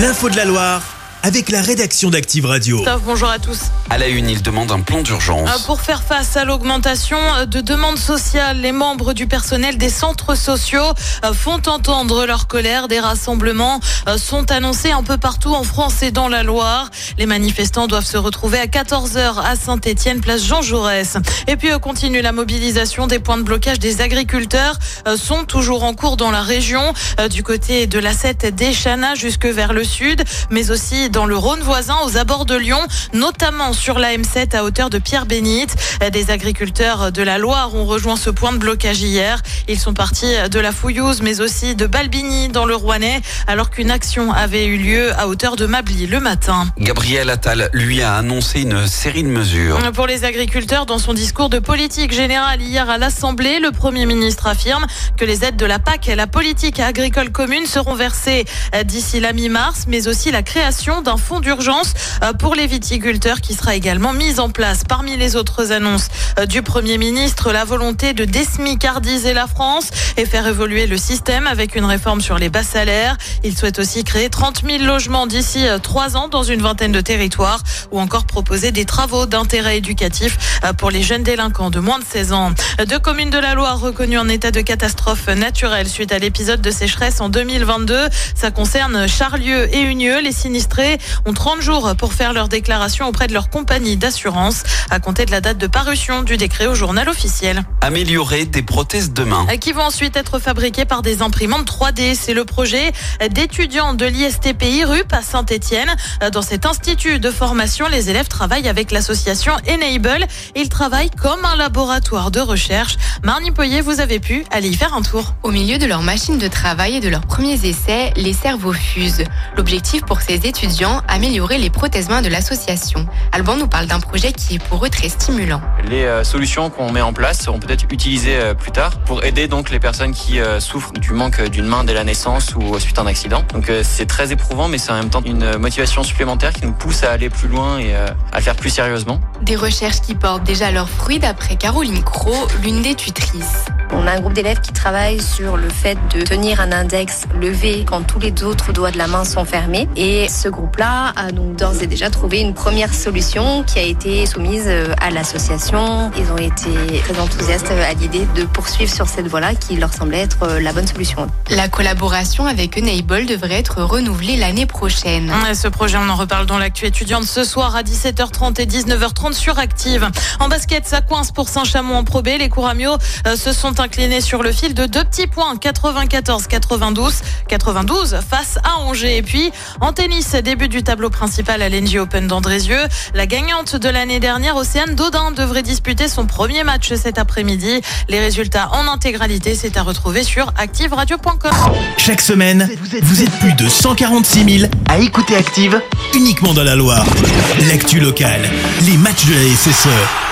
L'info de la Loire avec la rédaction d'Active Radio. Christophe, bonjour à tous. À la une, il demande un plan d'urgence. Euh, Pour faire face à l'augmentation de demandes sociales, les membres du personnel des centres sociaux euh, font entendre leur colère. Des rassemblements euh, sont annoncés un peu partout en France et dans la Loire. Les manifestants doivent se retrouver à 14h à Saint-Étienne, place Jean Jaurès. Et puis euh, continue la mobilisation des points de blocage des agriculteurs euh, sont toujours en cours dans la région, euh, du côté de la 7 d'Echana jusque vers le sud, mais aussi dans le Rhône voisin aux abords de Lyon, notamment sur la M7 à hauteur de Pierre-Bénite. Des agriculteurs de la Loire ont rejoint ce point de blocage hier. Ils sont partis de la Fouillouse, mais aussi de Balbigny dans le Rouennais, alors qu'une action avait eu lieu à hauteur de Mably le matin. Gabriel Attal, lui, a annoncé une série de mesures. Pour les agriculteurs, dans son discours de politique générale hier à l'Assemblée, le Premier ministre affirme que les aides de la PAC et la politique agricole commune seront versées d'ici la mi-mars, mais aussi la création d'un fonds d'urgence euh, pour les viticulteurs qui sera également mise en place. Parmi les autres annonces euh, du Premier ministre, la volonté de désmicardiser la France et faire évoluer le système avec une réforme sur les bas salaires. Il souhaite aussi créer 30 000 logements d'ici euh, trois ans dans une vingtaine de territoires ou encore proposer des travaux d'intérêt éducatif pour les jeunes délinquants de moins de 16 ans. Deux communes de la Loire reconnues en état de catastrophe naturelle suite à l'épisode de sécheresse en 2022. Ça concerne Charlieu et Unieux. Les sinistrés ont 30 jours pour faire leur déclaration auprès de leur compagnie d'assurance à compter de la date de parution du décret au journal officiel. Améliorer des prothèses de main. Euh, Qui vont ensuite être fabriquées par des imprimantes 3D. C'est le projet d'étudiants de l'ISTP IRUP à Saint-Etienne. Dans cet institut de formation, les élèves travaillent avec l'association Enable. Ils travaillent comme un laboratoire de recherche. Marnie Poyer, vous avez pu aller y faire un tour. Au milieu de leur machine de travail et de leurs premiers essais, les cerveaux fusent. L'objectif pour ces étudiants, améliorer les prothèses mains de l'association. Alban nous parle d'un projet qui est pour eux très stimulant. Les euh, solutions qu'on met en place seront peut-être utilisées euh, plus tard pour aider donc les personnes qui euh, souffrent du manque d'une main dès la naissance ou suite à un accident. Donc c'est très éprouvant mais c'est en même temps une motivation supplémentaire qui nous pousse à aller plus loin et à le faire plus sérieusement. Des recherches qui portent déjà leurs fruits d'après Caroline Cros, l'une des tutrices. On a un groupe d'élèves qui travaille sur le fait de tenir un index levé quand tous les autres doigts de la main sont fermés. Et ce groupe-là a donc d'ores et déjà trouvé une première solution qui a été soumise euh, à l'association. Ils ont été très enthousiastes à l'idée de poursuivre sur cette voie-là qui leur semblait être euh, la bonne solution. La collaboration avec Enable devrait être renouvelée l'année prochaine. Ouais, Ce projet, on en reparle dans l'actu étudiante ce soir à 17h30 et 19h30 sur Active. En basket, ça coince pour Saint-Chamond en Pro B. Les Couramio euh, se sont inclinés sur le fil de deux petits points, 94-92, 92 face à Angers. Et puis, en tennis, début du tableau principal à l'NG Open d'Andrézieux. La gagnante de l'année dernière, Océane Dodin, devrait disputer son premier match cet après-midi. Les résultats en intégralité, c'est à retrouver sur activeradio.com. Chaque semaine, vous êtes plus de 146 000 à écouter Active uniquement dans la Loire. L'actu locale, les matchs de la SSE,